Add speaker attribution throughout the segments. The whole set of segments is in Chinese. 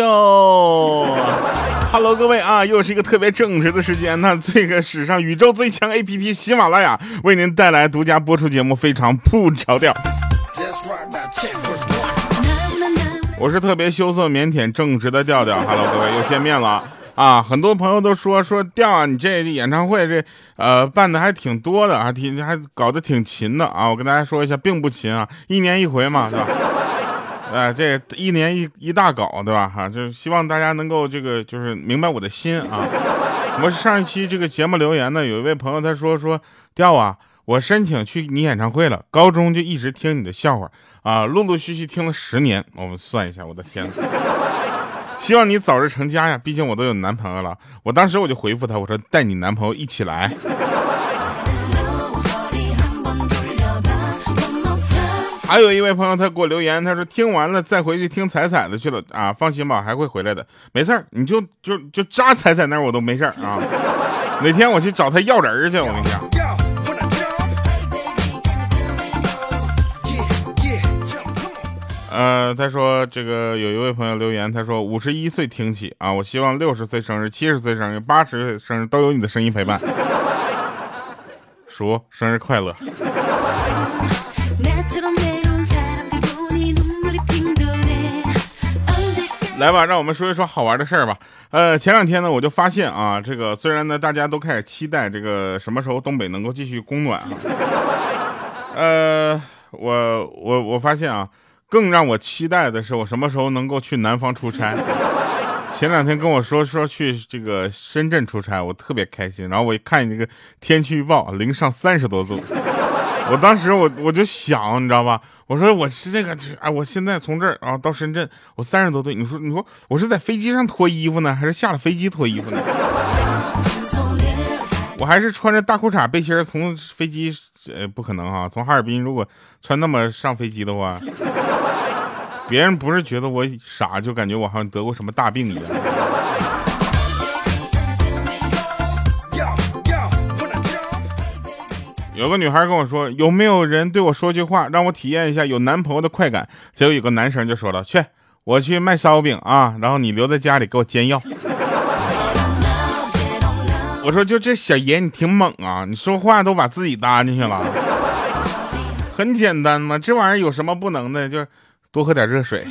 Speaker 1: 哟。Hello，各位啊，又是一个特别正直的时间。那这个史上宇宙最强 APP 喜马拉雅为您带来独家播出节目，非常不着调。我是特别羞涩、腼腆、正直的调调。Hello，各位又见面了啊！很多朋友都说说调啊，你这演唱会这呃办的还挺多的，还挺还搞得挺勤的啊。我跟大家说一下，并不勤啊，一年一回嘛，是吧？哎，这一年一一大搞，对吧？哈，就是希望大家能够这个，就是明白我的心啊。我上一期这个节目留言呢，有一位朋友他说说，调啊，我申请去你演唱会了，高中就一直听你的笑话啊，陆陆续续听了十年。我们算一下，我的天，希望你早日成家呀，毕竟我都有男朋友了。我当时我就回复他，我说带你男朋友一起来。还有一位朋友，他给我留言，他说听完了再回去听彩彩的去了啊，放心吧，还会回来的，没事儿，你就就就扎彩彩那儿我都没事儿啊。哪天我去找他要人去，我跟你讲。呃，他说这个有一位朋友留言，他说五十一岁听起啊，我希望六十岁生日、七十岁生日、八十岁生日都有你的声音陪伴。叔，生日快乐。来吧，让我们说一说好玩的事儿吧。呃，前两天呢，我就发现啊，这个虽然呢，大家都开始期待这个什么时候东北能够继续供暖啊，呃，我我我发现啊，更让我期待的是我什么时候能够去南方出差。前两天跟我说说去这个深圳出差，我特别开心。然后我一看你这个天气预报，零上三十多度。我当时我我就想，你知道吧？我说我是这个，哎，我现在从这儿啊到深圳，我三十多岁，你说你说我是在飞机上脱衣服呢，还是下了飞机脱衣服呢？我还是穿着大裤衩背心从飞机，呃，不可能哈，从哈尔滨如果穿那么上飞机的话，别人不是觉得我傻，就感觉我好像得过什么大病一样。有个女孩跟我说：“有没有人对我说句话，让我体验一下有男朋友的快感？”结果有个男生就说了：“去，我去卖烧饼啊，然后你留在家里给我煎药。”我说：“就这小爷，你挺猛啊！你说话都把自己搭进去了。很简单嘛，这玩意儿有什么不能的？就是多喝点热水。”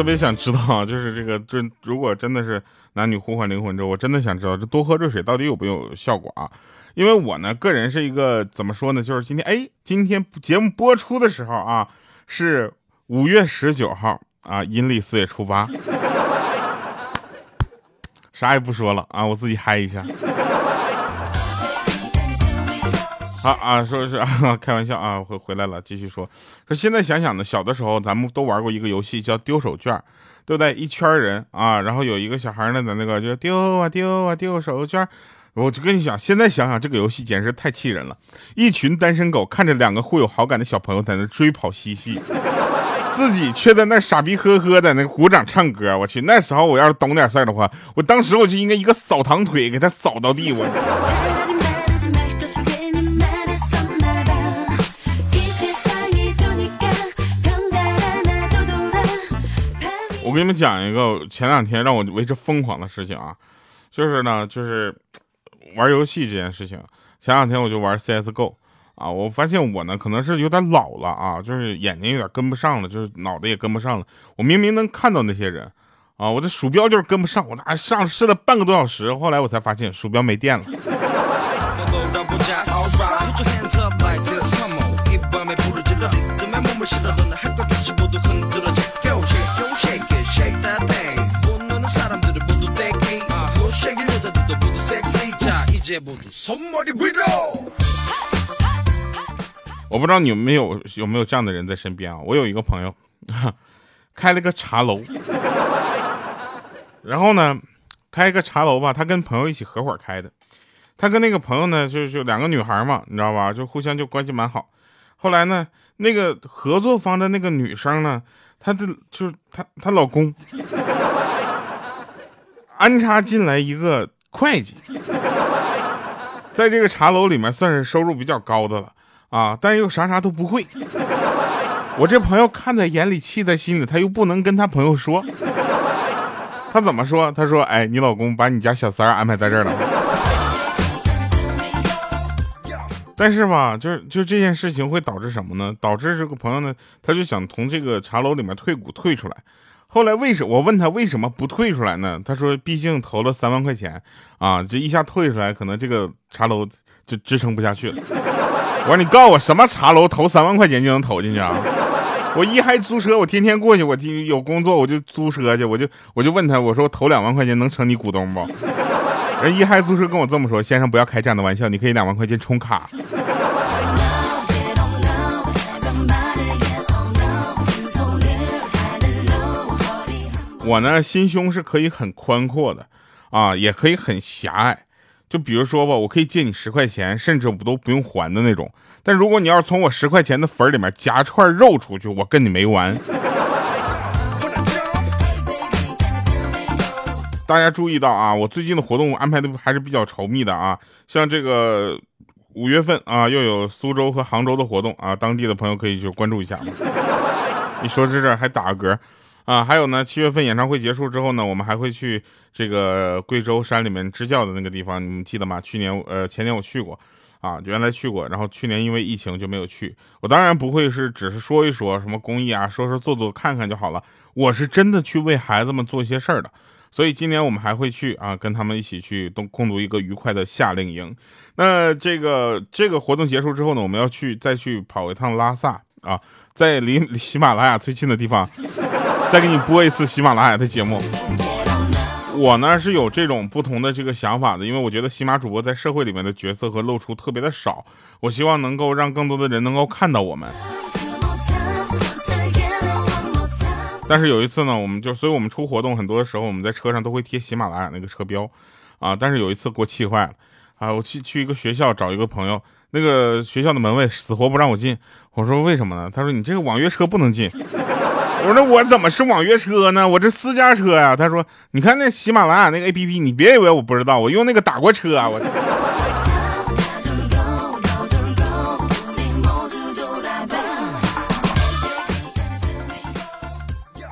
Speaker 1: 特别想知道，就是这个，这如果真的是男女互换灵魂之后，我真的想知道这多喝热水到底有没有效果啊？因为我呢，个人是一个怎么说呢？就是今天，哎，今天节目播出的时候啊，是五月十九号啊，阴历四月初八，啥也不说了啊，我自己嗨一下。好啊，说是啊，开玩笑啊，回回来了，继续说。说现在想想呢，小的时候咱们都玩过一个游戏叫丢手绢，对不对？一圈人啊，然后有一个小孩呢，在那个就丢啊丢啊丢手绢。我就跟你讲，现在想想这个游戏简直太气人了。一群单身狗看着两个互有好感的小朋友在那追跑嬉戏，自己却在那傻逼呵呵在那鼓掌唱歌。我去，那时候我要是懂点事儿的话，我当时我就应该一个扫堂腿给他扫到地。我。我给你们讲一个前两天让我为之疯狂的事情啊，就是呢，就是玩游戏这件事情。前两天我就玩 CSGO 啊，我发现我呢可能是有点老了啊，就是眼睛有点跟不上了，就是脑袋也跟不上了。我明明能看到那些人啊，我的鼠标就是跟不上，我拿上试了半个多小时，后来我才发现鼠标没电了。我不知道你有没有有没有这样的人在身边啊？我有一个朋友，开了个茶楼，然后呢，开一个茶楼吧，他跟朋友一起合伙开的。他跟那个朋友呢，就就两个女孩嘛，你知道吧？就互相就关系蛮好。后来呢，那个合作方的那个女生呢，她的就是她她老公安插进来一个会计。在这个茶楼里面算是收入比较高的了啊，但又啥啥都不会。我这朋友看在眼里，气在心里，他又不能跟他朋友说。他怎么说？他说：“哎，你老公把你家小三儿安排在这儿了。”但是吧，就是就这件事情会导致什么呢？导致这个朋友呢，他就想从这个茶楼里面退股退出来。后来为什我问他为什么不退出来呢？他说，毕竟投了三万块钱啊，这一下退出来，可能这个茶楼就支撑不下去了。我说你告诉我什么茶楼投三万块钱就能投进去啊？我一还租车，我天天过去，我有工作我就租车去，我就我就问他，我说我投两万块钱能成你股东不？人一嗨租车跟我这么说，先生不要开这样的玩笑，你可以两万块钱充卡。我呢，心胸是可以很宽阔的，啊，也可以很狭隘。就比如说吧，我可以借你十块钱，甚至我都不用还的那种。但如果你要是从我十块钱的粉里面夹串肉出去，我跟你没完。大家注意到啊，我最近的活动安排的还是比较稠密的啊，像这个五月份啊，又有苏州和杭州的活动啊，当地的朋友可以去关注一下。你说这这还打个嗝啊？还有呢，七月份演唱会结束之后呢，我们还会去这个贵州山里面支教的那个地方，你们记得吗？去年呃前年我去过啊，原来去过，然后去年因为疫情就没有去。我当然不会是只是说一说什么公益啊，说说做做看看就好了，我是真的去为孩子们做一些事儿的。所以今年我们还会去啊，跟他们一起去共共度一个愉快的夏令营。那这个这个活动结束之后呢，我们要去再去跑一趟拉萨啊，在离喜马拉雅最近的地方，再给你播一次喜马拉雅的节目。我呢是有这种不同的这个想法的，因为我觉得喜马主播在社会里面的角色和露出特别的少，我希望能够让更多的人能够看到我们。但是有一次呢，我们就，所以我们出活动很多的时候，我们在车上都会贴喜马拉雅那个车标，啊，但是有一次给我气坏了，啊，我去去一个学校找一个朋友，那个学校的门卫死活不让我进，我说为什么呢？他说你这个网约车不能进，我说我怎么是网约车呢？我这私家车呀。他说你看那喜马拉雅那个 A P P，你别以为我不知道，我用那个打过车啊，我。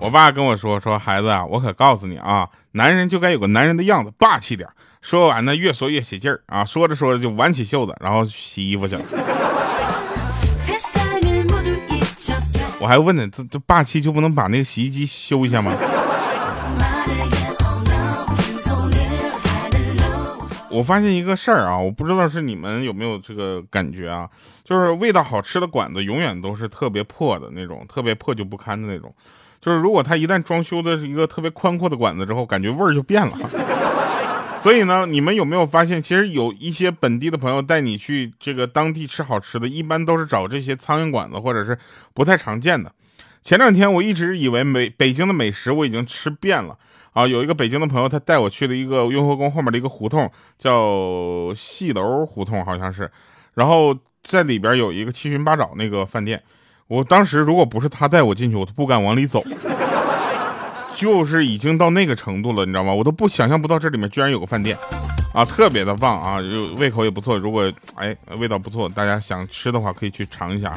Speaker 1: 我爸跟我说说孩子啊，我可告诉你啊，男人就该有个男人的样子，霸气点。说完呢，越说越起劲儿啊，说着说着就挽起袖子，然后洗衣服去了。我还问呢，这这霸气就不能把那个洗衣机修一下吗？我发现一个事儿啊，我不知道是你们有没有这个感觉啊，就是味道好吃的馆子永远都是特别破的那种，特别破旧不堪的那种。就是如果他一旦装修的是一个特别宽阔的馆子之后，感觉味儿就变了。所以呢，你们有没有发现，其实有一些本地的朋友带你去这个当地吃好吃的，一般都是找这些苍蝇馆子或者是不太常见的。前两天我一直以为美北京的美食我已经吃遍了啊，有一个北京的朋友他带我去了一个雍和宫后面的一个胡同，叫戏楼胡同好像是，然后在里边有一个七寻八找那个饭店。我当时如果不是他带我进去，我都不敢往里走，就是已经到那个程度了，你知道吗？我都不想象不到这里面居然有个饭店，啊，特别的棒啊，就胃口也不错。如果哎味道不错，大家想吃的话可以去尝一下。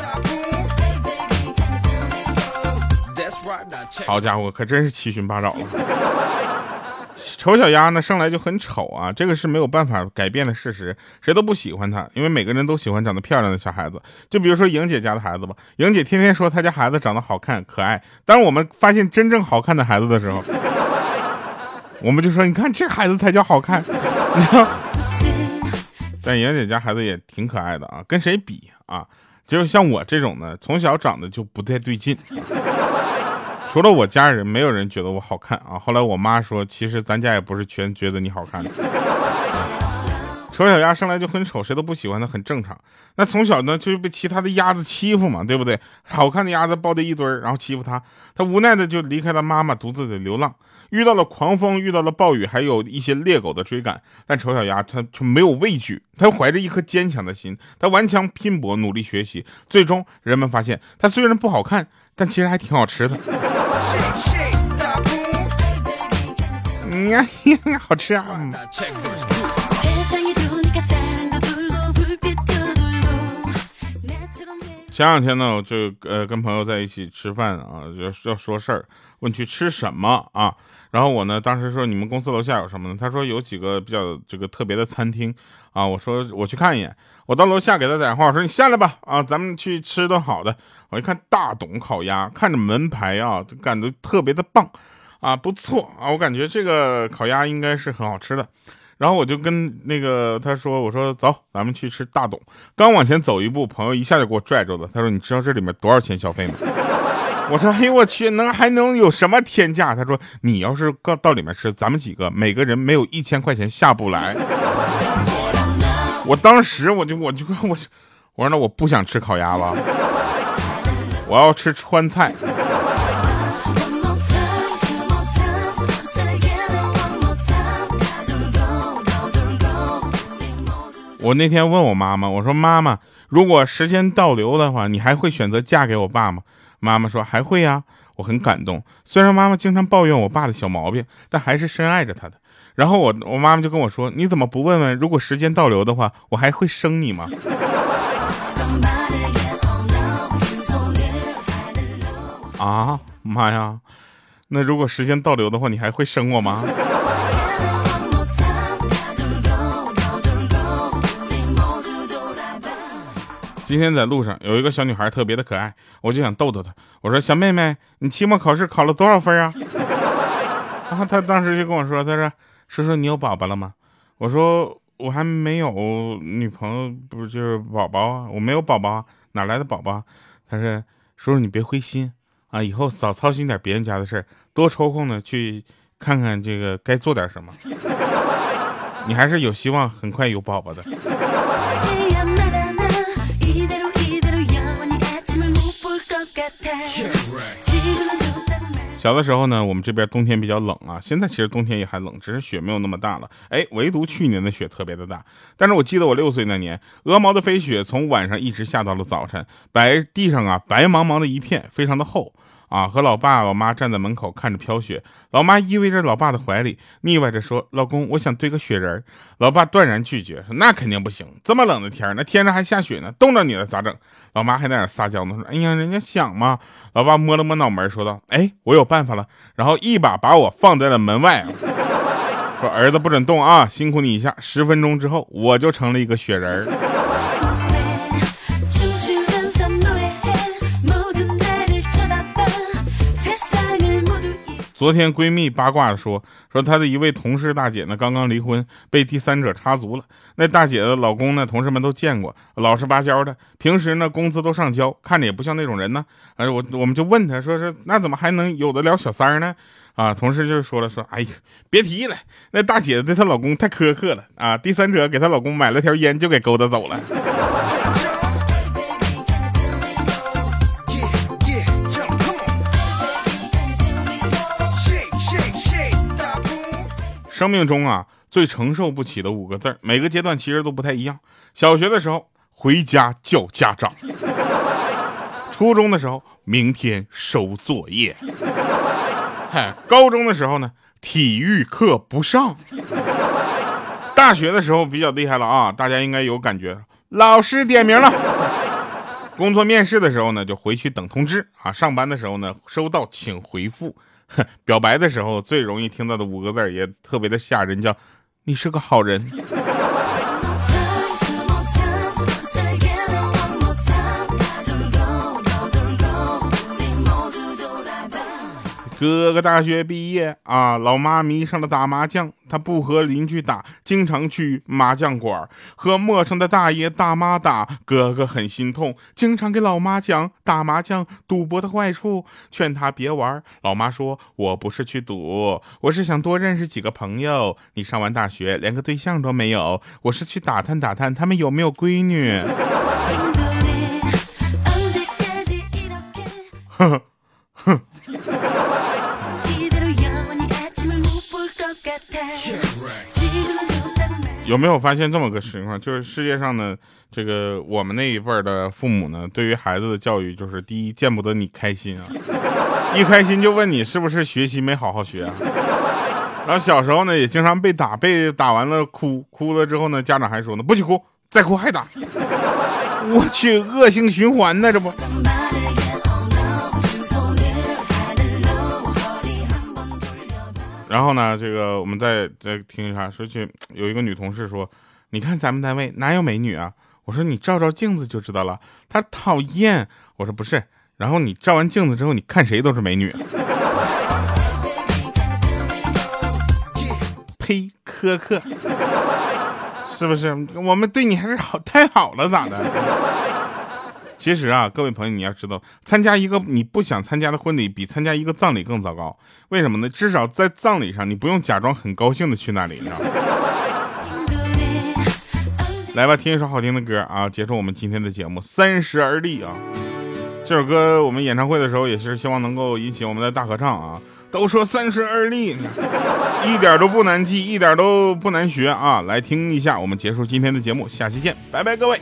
Speaker 1: 好家伙，可真是七寻八找了。丑小鸭呢，生来就很丑啊，这个是没有办法改变的事实，谁都不喜欢它，因为每个人都喜欢长得漂亮的小孩子。就比如说莹姐家的孩子吧，莹姐天天说她家孩子长得好看可爱，当我们发现真正好看的孩子的时候，我们就说你看这孩子才叫好看。但莹姐家孩子也挺可爱的啊，跟谁比啊？就是像我这种呢，从小长得就不太对劲。除了我家人，没有人觉得我好看啊。后来我妈说，其实咱家也不是全觉得你好看的。丑小鸭生来就很丑，谁都不喜欢它，很正常。那从小呢，就被其他的鸭子欺负嘛，对不对？好看的鸭子抱在一堆，然后欺负它，它无奈的就离开了妈妈，独自的流浪。遇到了狂风，遇到了暴雨，还有一些猎狗的追赶，但丑小鸭它却没有畏惧，它怀着一颗坚强的心，它顽强拼搏，努力学习。最终，人们发现它虽然不好看，但其实还挺好吃的。呀，好吃啊！前两天呢，我就呃跟朋友在一起吃饭啊，要要说事儿，问去吃什么啊？然后我呢，当时说你们公司楼下有什么呢？他说有几个比较这个特别的餐厅啊。我说我去看一眼。我到楼下给他打电话，我说你下来吧啊，咱们去吃顿好的。我一看大董烤鸭，看着门牌啊，就感觉特别的棒啊，不错啊，我感觉这个烤鸭应该是很好吃的。然后我就跟那个他说：“我说走，咱们去吃大董。”刚往前走一步，朋友一下就给我拽住了。他说：“你知道这里面多少钱消费吗？” 我说：“嘿，我去，能还能有什么天价？”他说：“你要是到到里面吃，咱们几个每个人没有一千块钱下不来。”我当时我就我就我我说那我不想吃烤鸭了，我要吃川菜。我那天问我妈妈，我说妈妈，如果时间倒流的话，你还会选择嫁给我爸吗？妈妈说还会呀。我很感动，虽然妈妈经常抱怨我爸的小毛病，但还是深爱着他的。然后我我妈妈就跟我说，你怎么不问问，如果时间倒流的话，我还会生你吗？啊妈呀，那如果时间倒流的话，你还会生我吗？今天在路上有一个小女孩特别的可爱，我就想逗逗她。我说：“小妹妹，你期末考试考了多少分啊？”然后她当时就跟我说：“她说，叔叔，你有宝宝了吗？”我说：“我还没有女朋友，不就是宝宝啊？我没有宝宝，哪来的宝宝？”她说：“叔叔，你别灰心啊，以后少操心点别人家的事儿，多抽空呢去看看这个该做点什么。你还是有希望很快有宝宝的。”小的时候呢，我们这边冬天比较冷啊。现在其实冬天也还冷，只是雪没有那么大了。哎，唯独去年的雪特别的大。但是我记得我六岁那年，鹅毛的飞雪从晚上一直下到了早晨，白地上啊白茫茫的一片，非常的厚。啊，和老爸、老妈站在门口看着飘雪，老妈依偎着老爸的怀里，腻歪着说：“老公，我想堆个雪人。”老爸断然拒绝说：“那肯定不行，这么冷的天那天上还下雪呢，冻着你了咋整？”老妈还在那撒娇呢，说：“哎呀，人家想嘛。”老爸摸了摸脑门，说道：“哎，我有办法了。”然后一把把我放在了门外，说：“儿子不准动啊，辛苦你一下。”十分钟之后，我就成了一个雪人。昨天闺蜜八卦说，说她的一位同事大姐呢刚刚离婚，被第三者插足了。那大姐的老公呢，同事们都见过，老实巴交的，平时呢工资都上交，看着也不像那种人呢。哎，我我们就问他说是那怎么还能有得了小三呢？啊，同事就说了说，哎呀，别提了，那大姐对她老公太苛刻了啊，第三者给她老公买了条烟就给勾搭走了。生命中啊，最承受不起的五个字每个阶段其实都不太一样。小学的时候，回家叫家长；初中的时候，明天收作业；嗨，高中的时候呢，体育课不上；大学的时候比较厉害了啊，大家应该有感觉，老师点名了；工作面试的时候呢，就回去等通知。啊；上班的时候呢，收到请回复。表白的时候最容易听到的五个字也特别的吓人，叫“你是个好人”。哥哥大学毕业啊，老妈迷上了打麻将。他不和邻居打，经常去麻将馆和陌生的大爷大妈打。哥哥很心痛，经常给老妈讲打麻将赌博的坏处，劝他别玩。老妈说：“我不是去赌，我是想多认识几个朋友。你上完大学连个对象都没有，我是去打探打探他们有没有闺女。”哼哼。有没有发现这么个情况？就是世界上的，这个我们那一辈的父母呢，对于孩子的教育，就是第一见不得你开心啊，一开心就问你是不是学习没好好学啊。然后小时候呢，也经常被打，被打完了哭，哭了之后呢，家长还说呢，不许哭，再哭还打。我去，恶性循环呢，这不。然后呢，这个我们再再听一下，说去 有一个女同事说，你看咱们单位哪有美女啊？我说你照照镜子就知道了。她讨厌。我说不是。然后你照完镜子之后，你看谁都是美女。呸，苛刻，是不是？我们对你还是好太好了，咋的？其实啊，各位朋友，你要知道，参加一个你不想参加的婚礼，比参加一个葬礼更糟糕。为什么呢？至少在葬礼上，你不用假装很高兴的去那里。来吧，听一首好听的歌啊，结束我们今天的节目。三十而立啊，这首歌我们演唱会的时候也是希望能够引起我们的大合唱啊。都说三十而立，一点都不难记，一点都不难学啊。来听一下，我们结束今天的节目，下期见，拜拜，各位。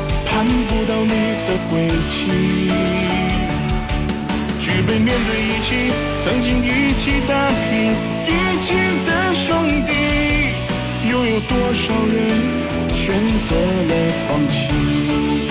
Speaker 2: 看不到你的轨迹，举杯面对一起，曾经一起打拼一起的兄弟，又有多少人选择了放弃？